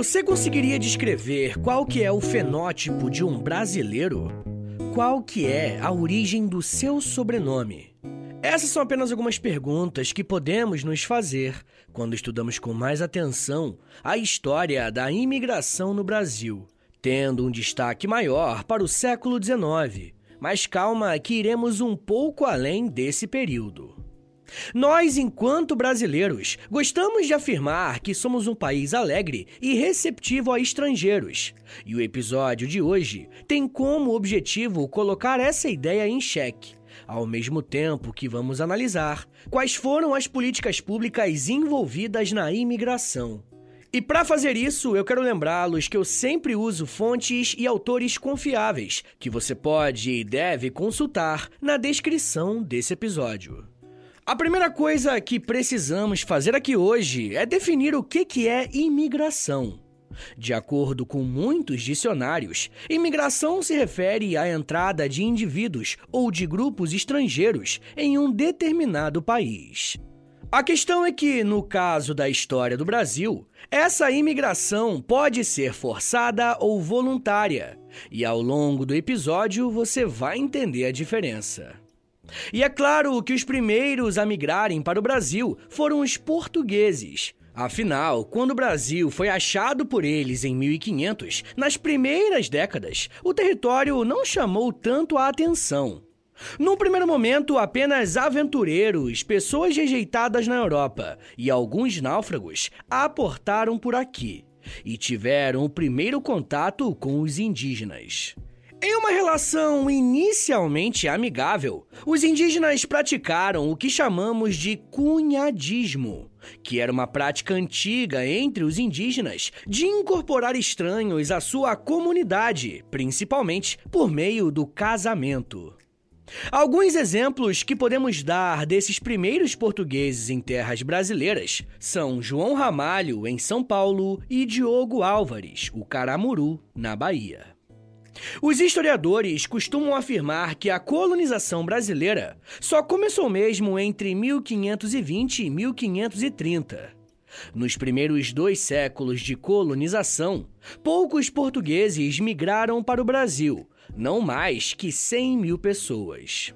Você conseguiria descrever qual que é o fenótipo de um brasileiro? Qual que é a origem do seu sobrenome? Essas são apenas algumas perguntas que podemos nos fazer quando estudamos com mais atenção a história da imigração no Brasil, tendo um destaque maior para o século XIX. Mas calma que iremos um pouco além desse período. Nós, enquanto brasileiros, gostamos de afirmar que somos um país alegre e receptivo a estrangeiros. E o episódio de hoje tem como objetivo colocar essa ideia em xeque, ao mesmo tempo que vamos analisar quais foram as políticas públicas envolvidas na imigração. E para fazer isso, eu quero lembrá-los que eu sempre uso fontes e autores confiáveis que você pode e deve consultar na descrição desse episódio. A primeira coisa que precisamos fazer aqui hoje é definir o que é imigração. De acordo com muitos dicionários, imigração se refere à entrada de indivíduos ou de grupos estrangeiros em um determinado país. A questão é que, no caso da história do Brasil, essa imigração pode ser forçada ou voluntária, e ao longo do episódio você vai entender a diferença. E é claro que os primeiros a migrarem para o Brasil foram os portugueses. Afinal, quando o Brasil foi achado por eles em 1500, nas primeiras décadas, o território não chamou tanto a atenção. Num primeiro momento, apenas aventureiros, pessoas rejeitadas na Europa e alguns náufragos aportaram por aqui e tiveram o primeiro contato com os indígenas. Em uma relação inicialmente amigável, os indígenas praticaram o que chamamos de cunhadismo, que era uma prática antiga entre os indígenas de incorporar estranhos à sua comunidade, principalmente por meio do casamento. Alguns exemplos que podemos dar desses primeiros portugueses em terras brasileiras são João Ramalho, em São Paulo, e Diogo Álvares, o Caramuru, na Bahia. Os historiadores costumam afirmar que a colonização brasileira só começou mesmo entre 1520 e 1530. Nos primeiros dois séculos de colonização, poucos portugueses migraram para o Brasil, não mais que 100 mil pessoas.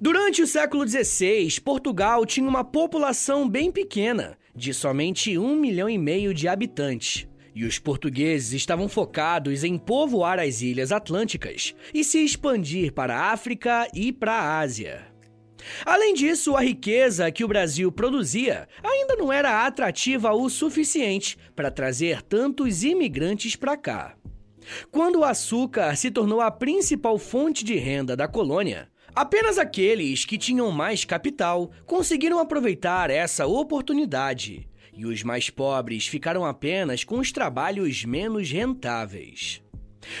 Durante o século XVI, Portugal tinha uma população bem pequena, de somente um milhão e meio de habitantes. E os portugueses estavam focados em povoar as ilhas atlânticas e se expandir para a África e para a Ásia. Além disso, a riqueza que o Brasil produzia ainda não era atrativa o suficiente para trazer tantos imigrantes para cá. Quando o açúcar se tornou a principal fonte de renda da colônia, apenas aqueles que tinham mais capital conseguiram aproveitar essa oportunidade e os mais pobres ficaram apenas com os trabalhos menos rentáveis.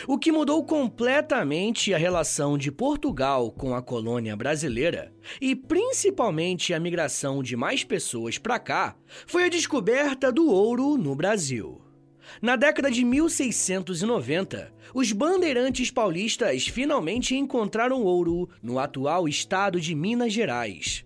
O que mudou completamente a relação de Portugal com a colônia brasileira e principalmente a migração de mais pessoas para cá foi a descoberta do ouro no Brasil. Na década de 1690, os bandeirantes paulistas finalmente encontraram ouro no atual estado de Minas Gerais.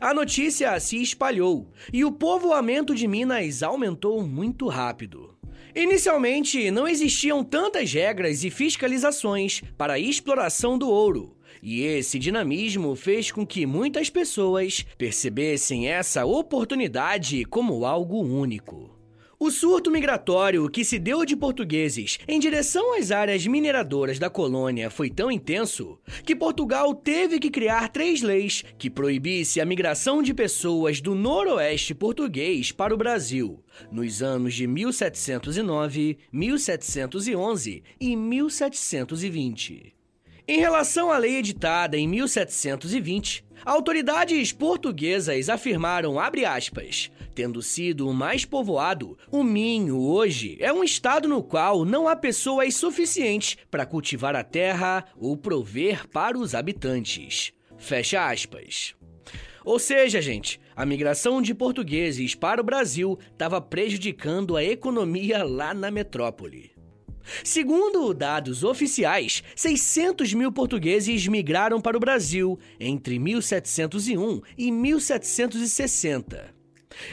A notícia se espalhou e o povoamento de Minas aumentou muito rápido. Inicialmente, não existiam tantas regras e fiscalizações para a exploração do ouro, e esse dinamismo fez com que muitas pessoas percebessem essa oportunidade como algo único. O surto migratório que se deu de portugueses em direção às áreas mineradoras da colônia foi tão intenso que Portugal teve que criar três leis que proibisse a migração de pessoas do noroeste português para o Brasil, nos anos de 1709, 1711 e 1720. Em relação à lei editada em 1720, autoridades portuguesas afirmaram, abre aspas, tendo sido o mais povoado, o Minho hoje é um estado no qual não há pessoas suficientes para cultivar a terra ou prover para os habitantes. Fecha aspas. Ou seja, gente, a migração de portugueses para o Brasil estava prejudicando a economia lá na metrópole. Segundo dados oficiais, 600 mil portugueses migraram para o Brasil entre 1701 e 1760.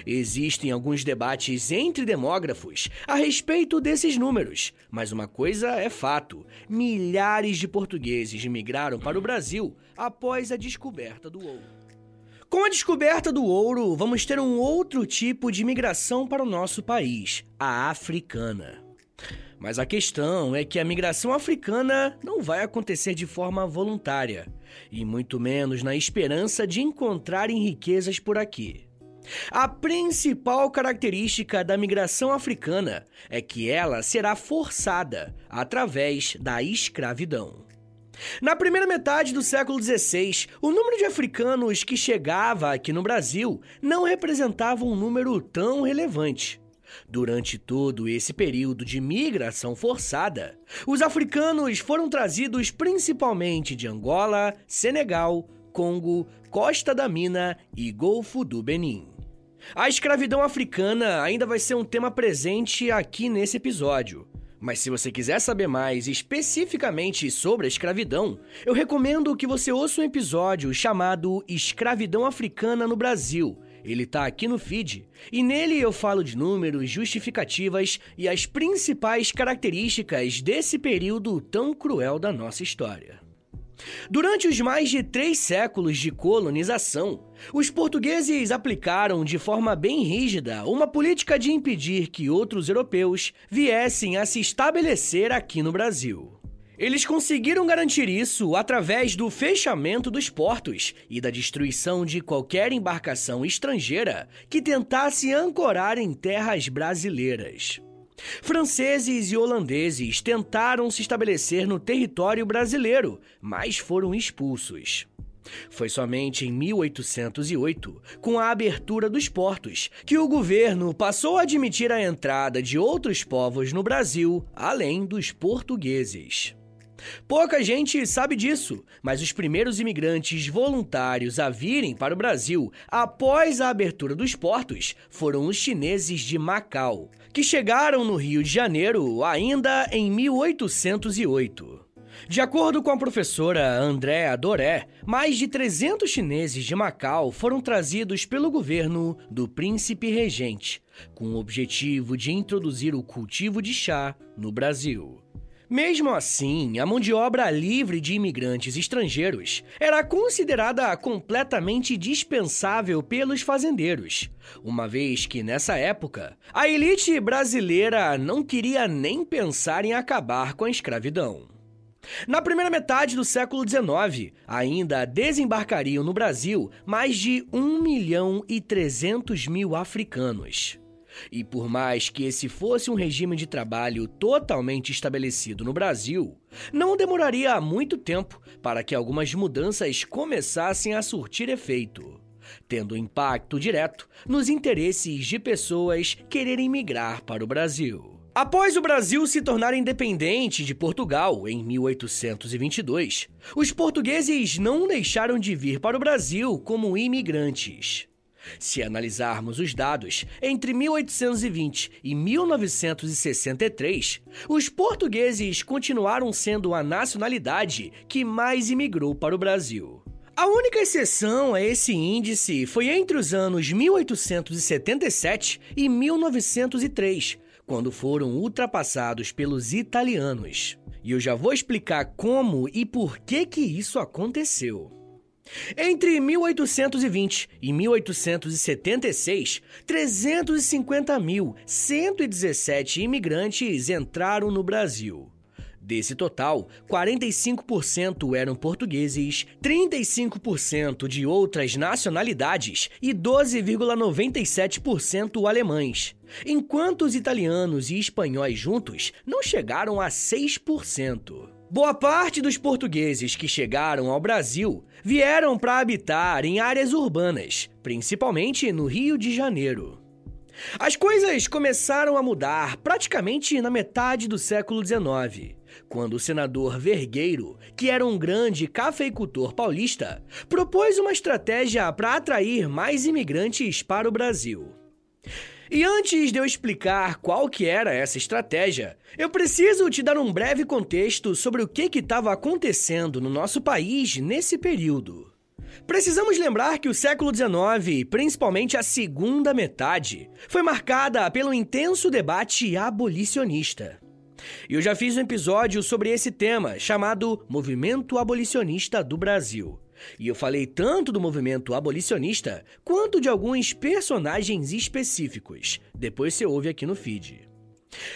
Existem alguns debates entre demógrafos a respeito desses números, mas uma coisa é fato: milhares de portugueses migraram para o Brasil após a descoberta do ouro. Com a descoberta do ouro, vamos ter um outro tipo de migração para o nosso país, a africana. Mas a questão é que a migração africana não vai acontecer de forma voluntária, e muito menos na esperança de encontrarem riquezas por aqui. A principal característica da migração africana é que ela será forçada através da escravidão. Na primeira metade do século XVI, o número de africanos que chegava aqui no Brasil não representava um número tão relevante. Durante todo esse período de migração forçada, os africanos foram trazidos principalmente de Angola, Senegal, Congo, Costa da Mina e Golfo do Benin. A escravidão africana ainda vai ser um tema presente aqui nesse episódio. Mas se você quiser saber mais especificamente sobre a escravidão, eu recomendo que você ouça um episódio chamado Escravidão Africana no Brasil. Ele tá aqui no feed, e nele eu falo de números, justificativas e as principais características desse período tão cruel da nossa história. Durante os mais de três séculos de colonização, os portugueses aplicaram de forma bem rígida uma política de impedir que outros europeus viessem a se estabelecer aqui no Brasil. Eles conseguiram garantir isso através do fechamento dos portos e da destruição de qualquer embarcação estrangeira que tentasse ancorar em terras brasileiras. Franceses e holandeses tentaram se estabelecer no território brasileiro, mas foram expulsos. Foi somente em 1808, com a abertura dos portos, que o governo passou a admitir a entrada de outros povos no Brasil, além dos portugueses. Pouca gente sabe disso, mas os primeiros imigrantes voluntários a virem para o Brasil após a abertura dos portos foram os chineses de Macau, que chegaram no Rio de Janeiro ainda em 1808. De acordo com a professora Andréa Doré, mais de 300 chineses de Macau foram trazidos pelo governo do príncipe regente, com o objetivo de introduzir o cultivo de chá no Brasil. Mesmo assim, a mão de obra livre de imigrantes estrangeiros era considerada completamente dispensável pelos fazendeiros, uma vez que nessa época a elite brasileira não queria nem pensar em acabar com a escravidão. Na primeira metade do século XIX, ainda desembarcariam no Brasil mais de 1 milhão e 300 mil africanos. E por mais que esse fosse um regime de trabalho totalmente estabelecido no Brasil, não demoraria muito tempo para que algumas mudanças começassem a surtir efeito, tendo impacto direto nos interesses de pessoas quererem migrar para o Brasil. Após o Brasil se tornar independente de Portugal em 1822, os portugueses não deixaram de vir para o Brasil como imigrantes. Se analisarmos os dados, entre 1820 e 1963, os portugueses continuaram sendo a nacionalidade que mais imigrou para o Brasil. A única exceção a esse índice foi entre os anos 1877 e 1903, quando foram ultrapassados pelos italianos. E eu já vou explicar como e por que que isso aconteceu. Entre 1820 e 1876, 350.117 imigrantes entraram no Brasil. Desse total, 45% eram portugueses, 35% de outras nacionalidades e 12,97% alemães, enquanto os italianos e espanhóis juntos não chegaram a 6%. Boa parte dos portugueses que chegaram ao Brasil vieram para habitar em áreas urbanas, principalmente no Rio de Janeiro. As coisas começaram a mudar praticamente na metade do século XIX, quando o senador Vergueiro, que era um grande cafeicultor paulista, propôs uma estratégia para atrair mais imigrantes para o Brasil. E antes de eu explicar qual que era essa estratégia, eu preciso te dar um breve contexto sobre o que estava acontecendo no nosso país nesse período. Precisamos lembrar que o século XIX, principalmente a segunda metade, foi marcada pelo intenso debate abolicionista. Eu já fiz um episódio sobre esse tema, chamado Movimento Abolicionista do Brasil. E eu falei tanto do movimento abolicionista quanto de alguns personagens específicos. Depois você ouve aqui no feed.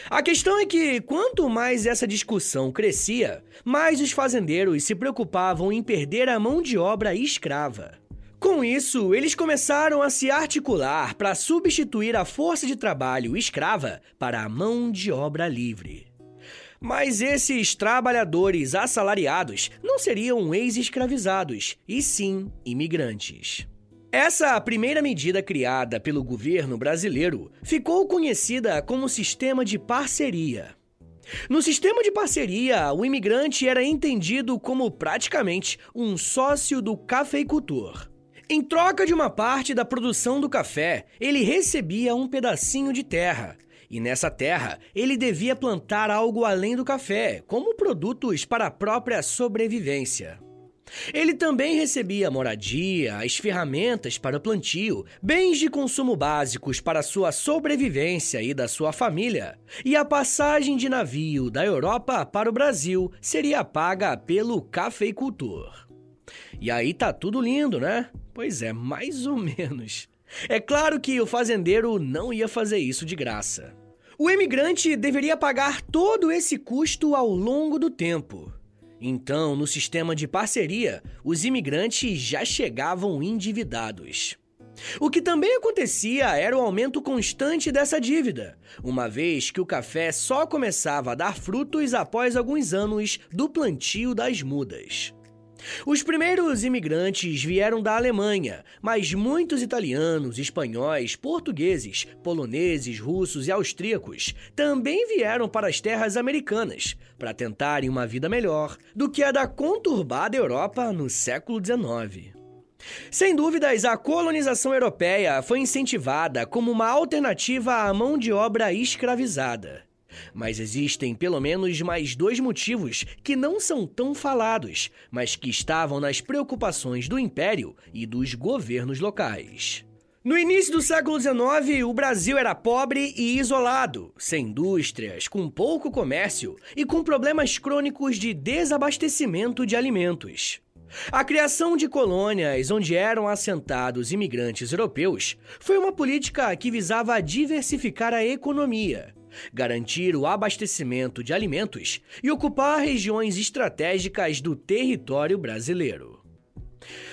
A questão é que, quanto mais essa discussão crescia, mais os fazendeiros se preocupavam em perder a mão de obra escrava. Com isso, eles começaram a se articular para substituir a força de trabalho escrava para a mão de obra livre. Mas esses trabalhadores assalariados não seriam ex-escravizados, e sim imigrantes. Essa primeira medida criada pelo governo brasileiro ficou conhecida como sistema de parceria. No sistema de parceria, o imigrante era entendido como praticamente um sócio do cafeicultor. Em troca de uma parte da produção do café, ele recebia um pedacinho de terra, e nessa terra, ele devia plantar algo além do café, como produtos para a própria sobrevivência. Ele também recebia moradia, as ferramentas para o plantio, bens de consumo básicos para sua sobrevivência e da sua família, e a passagem de navio da Europa para o Brasil seria paga pelo cafeicultor. E aí tá tudo lindo, né? Pois é, mais ou menos. É claro que o fazendeiro não ia fazer isso de graça. O emigrante deveria pagar todo esse custo ao longo do tempo. Então, no sistema de parceria, os imigrantes já chegavam endividados. O que também acontecia era o aumento constante dessa dívida, uma vez que o café só começava a dar frutos após alguns anos do plantio das mudas. Os primeiros imigrantes vieram da Alemanha, mas muitos italianos, espanhóis, portugueses, poloneses, russos e austríacos também vieram para as terras americanas para tentarem uma vida melhor do que a da conturbada Europa no século XIX. Sem dúvidas, a colonização europeia foi incentivada como uma alternativa à mão de obra escravizada. Mas existem pelo menos mais dois motivos que não são tão falados, mas que estavam nas preocupações do Império e dos governos locais. No início do século XIX, o Brasil era pobre e isolado, sem indústrias, com pouco comércio e com problemas crônicos de desabastecimento de alimentos. A criação de colônias onde eram assentados imigrantes europeus foi uma política que visava diversificar a economia, garantir o abastecimento de alimentos e ocupar regiões estratégicas do território brasileiro.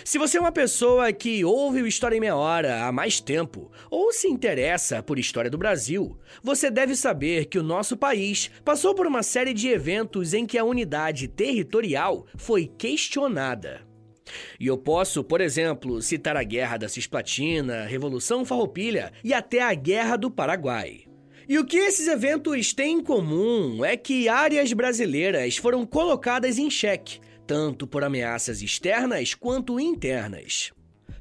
Se você é uma pessoa que ouve o História em Meia Hora há mais tempo ou se interessa por história do Brasil, você deve saber que o nosso país passou por uma série de eventos em que a unidade territorial foi questionada. E eu posso, por exemplo, citar a Guerra da Cisplatina, Revolução Farroupilha e até a Guerra do Paraguai. E o que esses eventos têm em comum é que áreas brasileiras foram colocadas em xeque, tanto por ameaças externas quanto internas.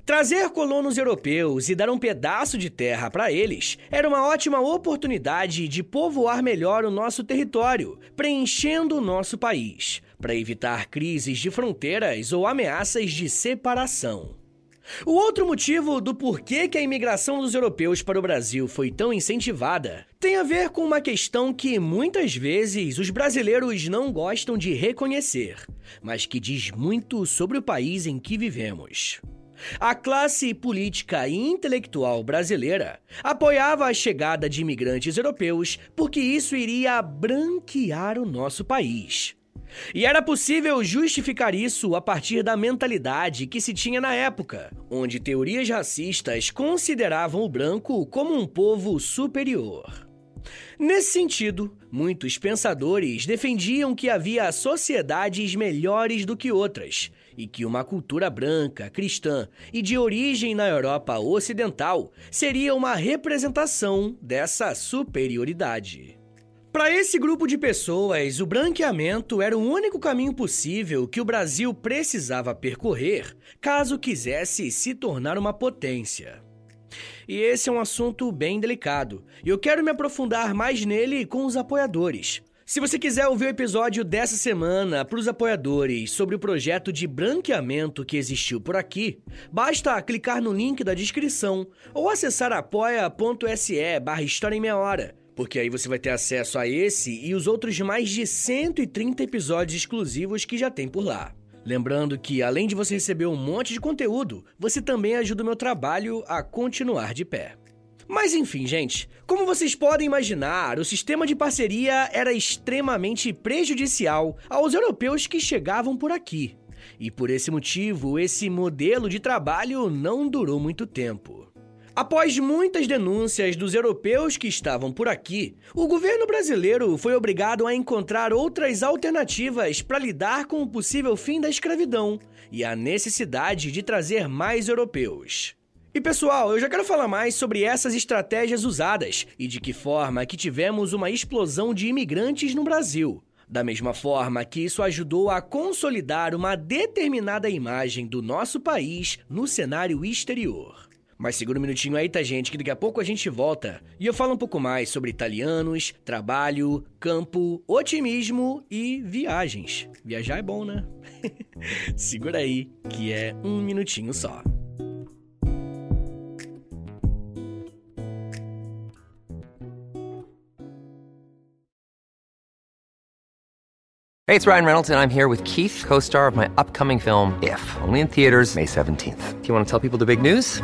Trazer colonos europeus e dar um pedaço de terra para eles era uma ótima oportunidade de povoar melhor o nosso território, preenchendo o nosso país, para evitar crises de fronteiras ou ameaças de separação. O outro motivo do porquê que a imigração dos europeus para o Brasil foi tão incentivada tem a ver com uma questão que muitas vezes os brasileiros não gostam de reconhecer, mas que diz muito sobre o país em que vivemos. A classe política e intelectual brasileira apoiava a chegada de imigrantes europeus porque isso iria branquear o nosso país. E era possível justificar isso a partir da mentalidade que se tinha na época, onde teorias racistas consideravam o branco como um povo superior. Nesse sentido, muitos pensadores defendiam que havia sociedades melhores do que outras e que uma cultura branca, cristã e de origem na Europa Ocidental seria uma representação dessa superioridade. Para esse grupo de pessoas, o branqueamento era o único caminho possível que o Brasil precisava percorrer caso quisesse se tornar uma potência. E esse é um assunto bem delicado, e eu quero me aprofundar mais nele com os apoiadores. Se você quiser ouvir o episódio dessa semana para os apoiadores sobre o projeto de branqueamento que existiu por aqui, basta clicar no link da descrição ou acessar apoia.se barra História em Meia Hora porque aí você vai ter acesso a esse e os outros mais de 130 episódios exclusivos que já tem por lá. Lembrando que, além de você receber um monte de conteúdo, você também ajuda o meu trabalho a continuar de pé. Mas enfim, gente, como vocês podem imaginar, o sistema de parceria era extremamente prejudicial aos europeus que chegavam por aqui. E por esse motivo, esse modelo de trabalho não durou muito tempo. Após muitas denúncias dos europeus que estavam por aqui, o governo brasileiro foi obrigado a encontrar outras alternativas para lidar com o possível fim da escravidão e a necessidade de trazer mais europeus. E pessoal, eu já quero falar mais sobre essas estratégias usadas e de que forma que tivemos uma explosão de imigrantes no Brasil. Da mesma forma que isso ajudou a consolidar uma determinada imagem do nosso país no cenário exterior. Mas segura um minutinho aí, tá, gente, que daqui a pouco a gente volta e eu falo um pouco mais sobre italianos, trabalho, campo, otimismo e viagens. Viajar é bom, né? segura aí, que é um minutinho só. Hey, it's Ryan Reynolds, and I'm here with Keith, co star of my upcoming film, If, only in theaters, May 17th. Do you want to tell people the big news?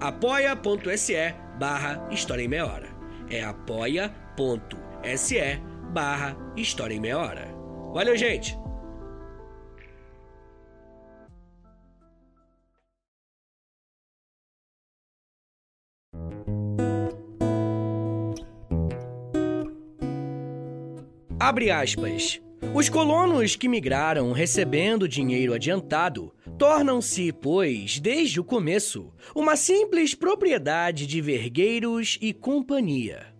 apoia.se barra História em Meia Hora. É apoia.se barra História em Meia Hora. Valeu, gente! Abre aspas. Os colonos que migraram recebendo dinheiro adiantado tornam-se, pois, desde o começo, uma simples propriedade de vergueiros e companhia.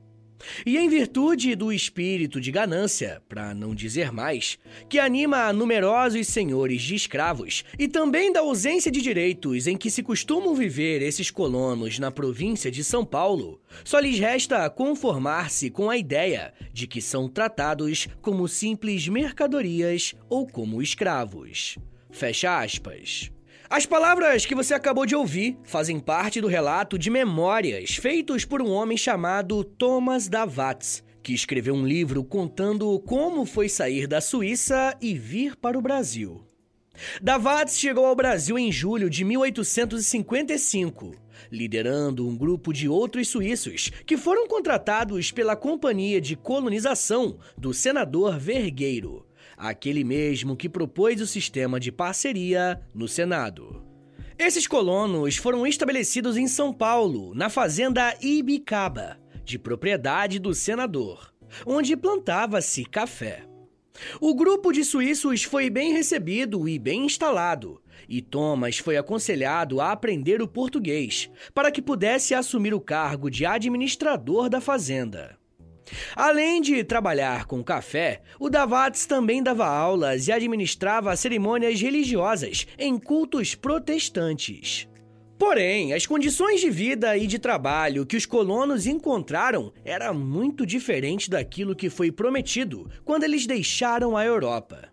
E em virtude do espírito de ganância, para não dizer mais, que anima numerosos senhores de escravos, e também da ausência de direitos em que se costumam viver esses colonos na província de São Paulo, só lhes resta conformar-se com a ideia de que são tratados como simples mercadorias ou como escravos. Fecha aspas. As palavras que você acabou de ouvir fazem parte do relato de memórias feitos por um homem chamado Thomas Davatz, que escreveu um livro contando como foi sair da Suíça e vir para o Brasil. Davatz chegou ao Brasil em julho de 1855, liderando um grupo de outros suíços que foram contratados pela Companhia de Colonização do senador Vergueiro aquele mesmo que propôs o sistema de parceria no Senado. Esses colonos foram estabelecidos em São Paulo, na fazenda Ibicaba, de propriedade do senador, onde plantava-se café. O grupo de suíços foi bem recebido e bem instalado, e Thomas foi aconselhado a aprender o português para que pudesse assumir o cargo de administrador da fazenda. Além de trabalhar com café, o Davatz também dava aulas e administrava cerimônias religiosas em cultos protestantes. Porém, as condições de vida e de trabalho que os colonos encontraram era muito diferente daquilo que foi prometido quando eles deixaram a Europa.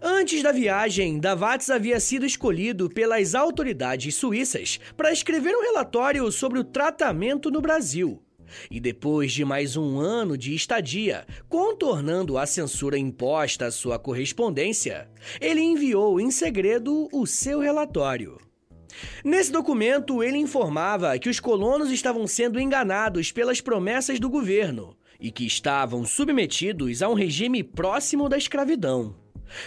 Antes da viagem, Davatz havia sido escolhido pelas autoridades suíças para escrever um relatório sobre o tratamento no Brasil. E depois de mais um ano de estadia, contornando a censura imposta à sua correspondência, ele enviou em segredo o seu relatório. Nesse documento, ele informava que os colonos estavam sendo enganados pelas promessas do governo e que estavam submetidos a um regime próximo da escravidão.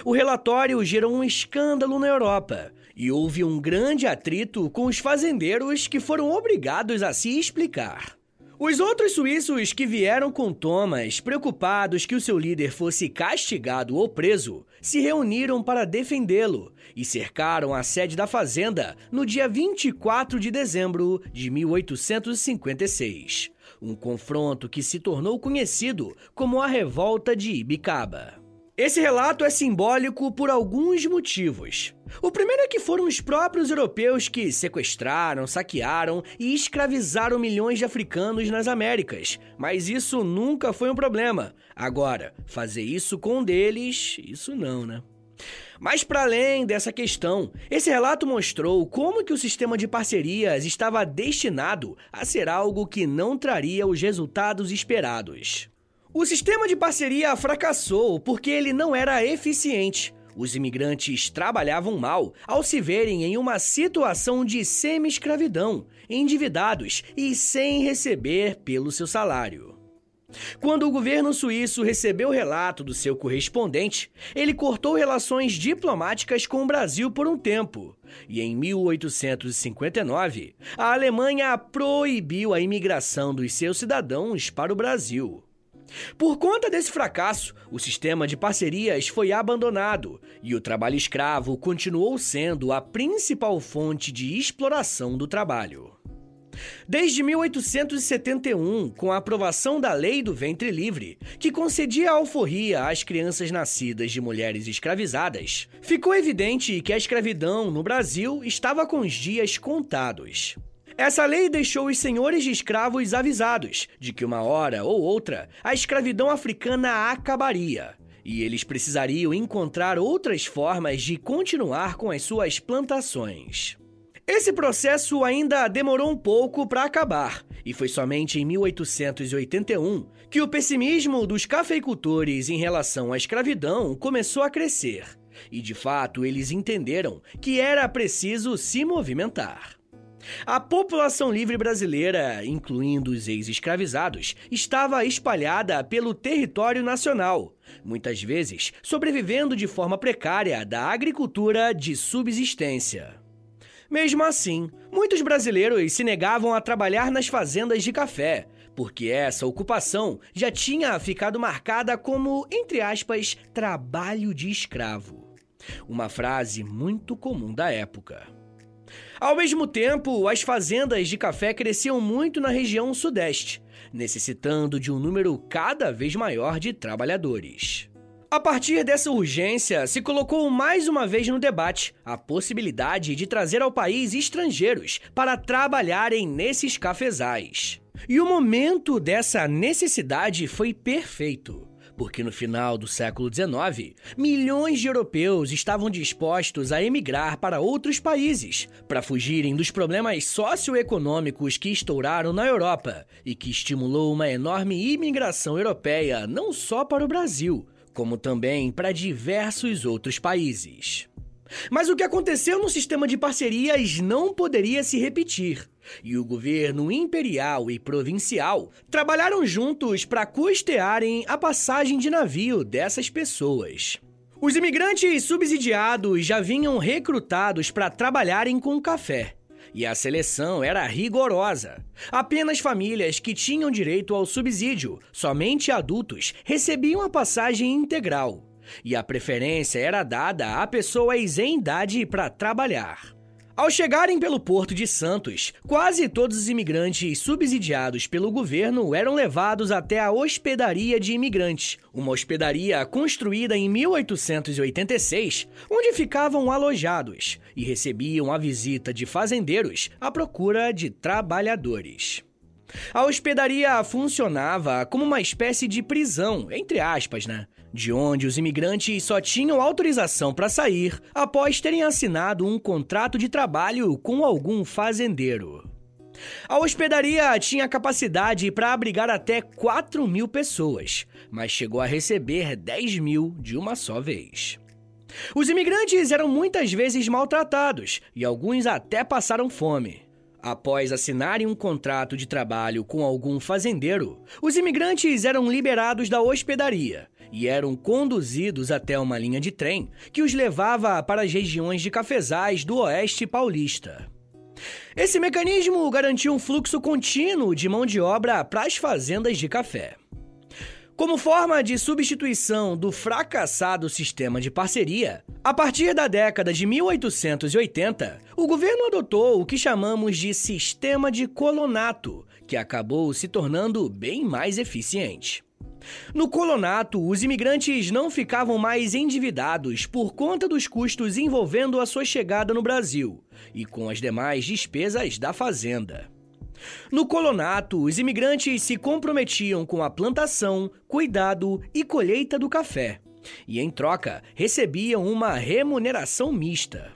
O relatório gerou um escândalo na Europa e houve um grande atrito com os fazendeiros que foram obrigados a se explicar. Os outros suíços que vieram com Thomas, preocupados que o seu líder fosse castigado ou preso, se reuniram para defendê-lo e cercaram a sede da fazenda no dia 24 de dezembro de 1856. Um confronto que se tornou conhecido como a Revolta de Ibicaba. Esse relato é simbólico por alguns motivos. O primeiro é que foram os próprios europeus que sequestraram, saquearam e escravizaram milhões de africanos nas Américas, mas isso nunca foi um problema. Agora, fazer isso com um deles, isso não, né? Mas para além dessa questão, esse relato mostrou como que o sistema de parcerias estava destinado a ser algo que não traria os resultados esperados. O sistema de parceria fracassou porque ele não era eficiente. Os imigrantes trabalhavam mal ao se verem em uma situação de semi-escravidão, endividados e sem receber pelo seu salário. Quando o governo suíço recebeu o relato do seu correspondente, ele cortou relações diplomáticas com o Brasil por um tempo. E em 1859, a Alemanha proibiu a imigração dos seus cidadãos para o Brasil. Por conta desse fracasso, o sistema de parcerias foi abandonado e o trabalho escravo continuou sendo a principal fonte de exploração do trabalho. Desde 1871, com a aprovação da Lei do Ventre Livre, que concedia a alforria às crianças nascidas de mulheres escravizadas, ficou evidente que a escravidão no Brasil estava com os dias contados. Essa lei deixou os senhores de escravos avisados de que uma hora ou outra a escravidão africana acabaria e eles precisariam encontrar outras formas de continuar com as suas plantações. Esse processo ainda demorou um pouco para acabar, e foi somente em 1881 que o pessimismo dos cafeicultores em relação à escravidão começou a crescer. E de fato eles entenderam que era preciso se movimentar. A população livre brasileira, incluindo os ex-escravizados, estava espalhada pelo território nacional, muitas vezes sobrevivendo de forma precária da agricultura de subsistência. Mesmo assim, muitos brasileiros se negavam a trabalhar nas fazendas de café, porque essa ocupação já tinha ficado marcada como, entre aspas, trabalho de escravo. Uma frase muito comum da época. Ao mesmo tempo, as fazendas de café cresciam muito na região sudeste, necessitando de um número cada vez maior de trabalhadores. A partir dessa urgência, se colocou mais uma vez no debate a possibilidade de trazer ao país estrangeiros para trabalharem nesses cafezais. E o momento dessa necessidade foi perfeito porque no final do século XIX, milhões de europeus estavam dispostos a emigrar para outros países para fugirem dos problemas socioeconômicos que estouraram na Europa e que estimulou uma enorme imigração europeia não só para o Brasil, como também para diversos outros países. Mas o que aconteceu no sistema de parcerias não poderia se repetir. E o governo imperial e provincial trabalharam juntos para custearem a passagem de navio dessas pessoas. Os imigrantes subsidiados já vinham recrutados para trabalharem com café. E a seleção era rigorosa. Apenas famílias que tinham direito ao subsídio, somente adultos, recebiam a passagem integral e a preferência era dada a pessoas em idade para trabalhar. Ao chegarem pelo Porto de Santos, quase todos os imigrantes subsidiados pelo governo eram levados até a Hospedaria de Imigrantes, uma hospedaria construída em 1886, onde ficavam alojados e recebiam a visita de fazendeiros à procura de trabalhadores. A hospedaria funcionava como uma espécie de prisão, entre aspas, né? De onde os imigrantes só tinham autorização para sair após terem assinado um contrato de trabalho com algum fazendeiro. A hospedaria tinha capacidade para abrigar até 4 mil pessoas, mas chegou a receber 10 mil de uma só vez. Os imigrantes eram muitas vezes maltratados e alguns até passaram fome. Após assinarem um contrato de trabalho com algum fazendeiro, os imigrantes eram liberados da hospedaria e eram conduzidos até uma linha de trem que os levava para as regiões de cafezais do oeste paulista. Esse mecanismo garantiu um fluxo contínuo de mão de obra para as fazendas de café. Como forma de substituição do fracassado sistema de parceria, a partir da década de 1880, o governo adotou o que chamamos de sistema de colonato, que acabou se tornando bem mais eficiente. No colonato, os imigrantes não ficavam mais endividados por conta dos custos envolvendo a sua chegada no Brasil e com as demais despesas da fazenda. No colonato, os imigrantes se comprometiam com a plantação, cuidado e colheita do café, e em troca recebiam uma remuneração mista.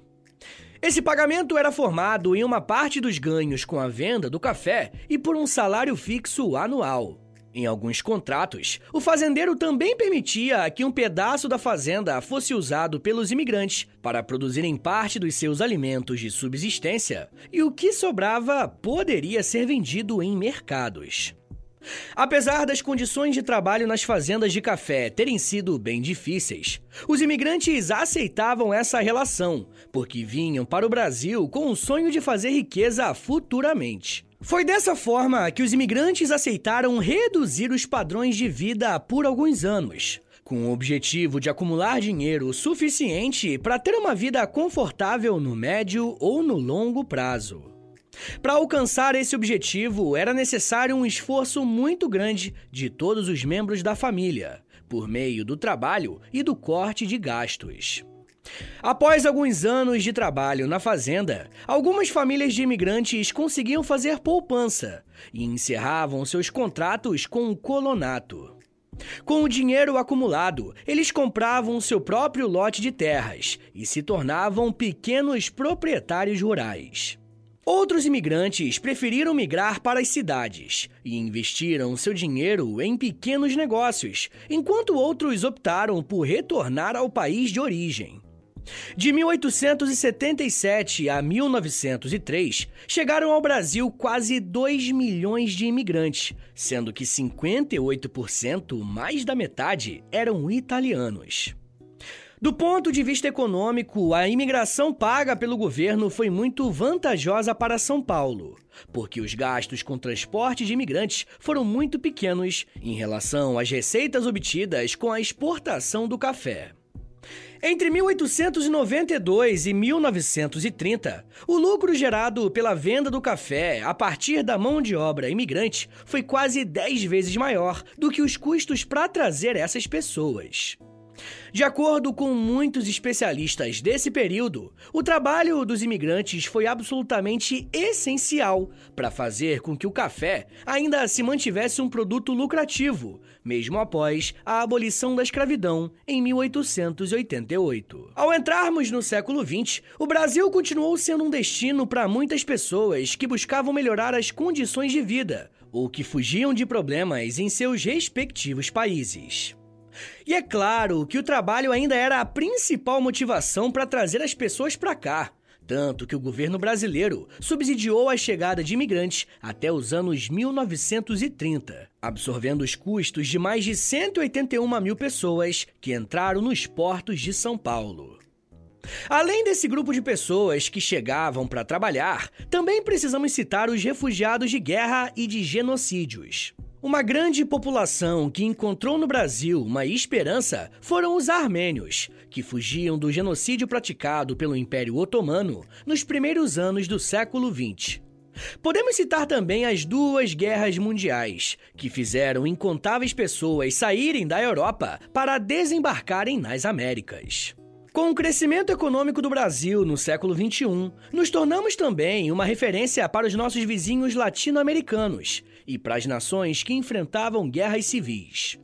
Esse pagamento era formado em uma parte dos ganhos com a venda do café e por um salário fixo anual. Em alguns contratos, o fazendeiro também permitia que um pedaço da fazenda fosse usado pelos imigrantes para produzirem parte dos seus alimentos de subsistência, e o que sobrava poderia ser vendido em mercados. Apesar das condições de trabalho nas fazendas de café terem sido bem difíceis, os imigrantes aceitavam essa relação, porque vinham para o Brasil com o sonho de fazer riqueza futuramente. Foi dessa forma que os imigrantes aceitaram reduzir os padrões de vida por alguns anos, com o objetivo de acumular dinheiro suficiente para ter uma vida confortável no médio ou no longo prazo. Para alcançar esse objetivo, era necessário um esforço muito grande de todos os membros da família, por meio do trabalho e do corte de gastos. Após alguns anos de trabalho na fazenda, algumas famílias de imigrantes conseguiam fazer poupança e encerravam seus contratos com o colonato. Com o dinheiro acumulado, eles compravam seu próprio lote de terras e se tornavam pequenos proprietários rurais. Outros imigrantes preferiram migrar para as cidades e investiram seu dinheiro em pequenos negócios, enquanto outros optaram por retornar ao país de origem. De 1877 a 1903, chegaram ao Brasil quase 2 milhões de imigrantes, sendo que 58%, mais da metade, eram italianos. Do ponto de vista econômico, a imigração paga pelo governo foi muito vantajosa para São Paulo, porque os gastos com transporte de imigrantes foram muito pequenos em relação às receitas obtidas com a exportação do café. Entre 1892 e 1930, o lucro gerado pela venda do café a partir da mão de obra imigrante foi quase 10 vezes maior do que os custos para trazer essas pessoas. De acordo com muitos especialistas desse período, o trabalho dos imigrantes foi absolutamente essencial para fazer com que o café ainda se mantivesse um produto lucrativo, mesmo após a abolição da escravidão em 1888. Ao entrarmos no século XX, o Brasil continuou sendo um destino para muitas pessoas que buscavam melhorar as condições de vida ou que fugiam de problemas em seus respectivos países. E é claro que o trabalho ainda era a principal motivação para trazer as pessoas para cá. Tanto que o governo brasileiro subsidiou a chegada de imigrantes até os anos 1930, absorvendo os custos de mais de 181 mil pessoas que entraram nos portos de São Paulo. Além desse grupo de pessoas que chegavam para trabalhar, também precisamos citar os refugiados de guerra e de genocídios. Uma grande população que encontrou no Brasil uma esperança foram os armênios, que fugiam do genocídio praticado pelo Império Otomano nos primeiros anos do século XX. Podemos citar também as duas guerras mundiais, que fizeram incontáveis pessoas saírem da Europa para desembarcarem nas Américas. Com o crescimento econômico do Brasil no século XXI, nos tornamos também uma referência para os nossos vizinhos latino-americanos e para as nações que enfrentavam guerras civis.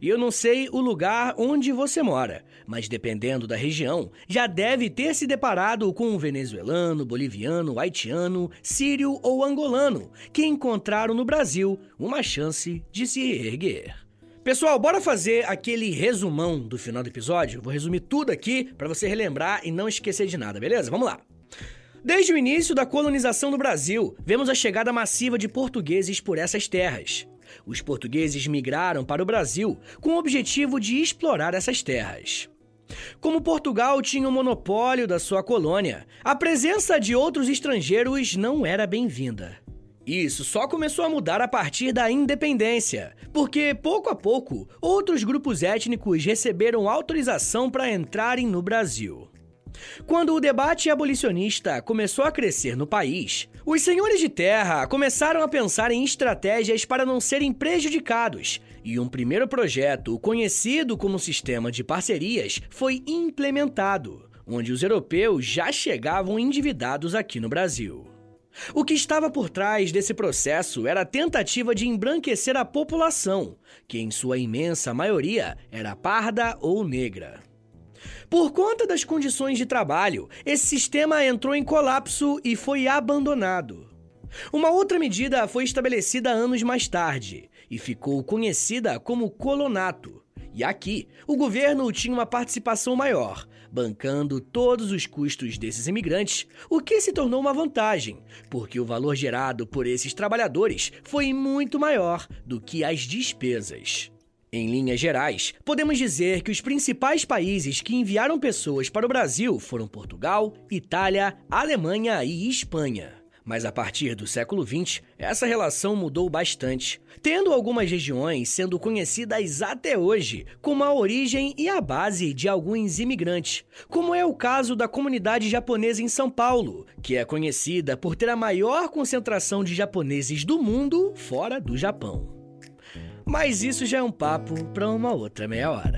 E eu não sei o lugar onde você mora, mas dependendo da região, já deve ter se deparado com um venezuelano, boliviano, haitiano, sírio ou angolano que encontraram no Brasil uma chance de se reerguer. Pessoal, bora fazer aquele resumão do final do episódio? Vou resumir tudo aqui para você relembrar e não esquecer de nada, beleza? Vamos lá. Desde o início da colonização do Brasil, vemos a chegada massiva de portugueses por essas terras. Os portugueses migraram para o Brasil com o objetivo de explorar essas terras. Como Portugal tinha o monopólio da sua colônia, a presença de outros estrangeiros não era bem-vinda. Isso só começou a mudar a partir da independência, porque pouco a pouco outros grupos étnicos receberam autorização para entrarem no Brasil. Quando o debate abolicionista começou a crescer no país, os senhores de terra começaram a pensar em estratégias para não serem prejudicados, e um primeiro projeto, conhecido como Sistema de Parcerias, foi implementado, onde os europeus já chegavam endividados aqui no Brasil. O que estava por trás desse processo era a tentativa de embranquecer a população, que em sua imensa maioria era parda ou negra. Por conta das condições de trabalho, esse sistema entrou em colapso e foi abandonado. Uma outra medida foi estabelecida anos mais tarde e ficou conhecida como colonato. E aqui, o governo tinha uma participação maior, bancando todos os custos desses imigrantes, o que se tornou uma vantagem, porque o valor gerado por esses trabalhadores foi muito maior do que as despesas. Em linhas gerais, podemos dizer que os principais países que enviaram pessoas para o Brasil foram Portugal, Itália, Alemanha e Espanha. Mas a partir do século XX, essa relação mudou bastante, tendo algumas regiões sendo conhecidas até hoje como a origem e a base de alguns imigrantes, como é o caso da comunidade japonesa em São Paulo, que é conhecida por ter a maior concentração de japoneses do mundo fora do Japão. Mas isso já é um papo para uma outra meia hora.